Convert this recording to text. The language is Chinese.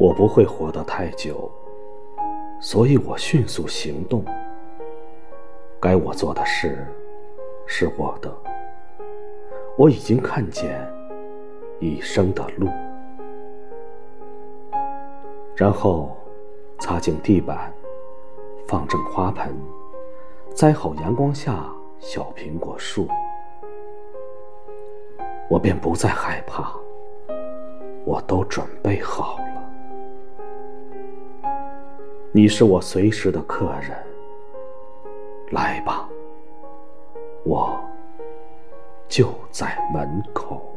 我不会活得太久，所以我迅速行动。该我做的事是我的，我已经看见一生的路。然后，擦净地板，放正花盆，栽好阳光下小苹果树，我便不再害怕。我都准备好了。你是我随时的客人，来吧，我就在门口。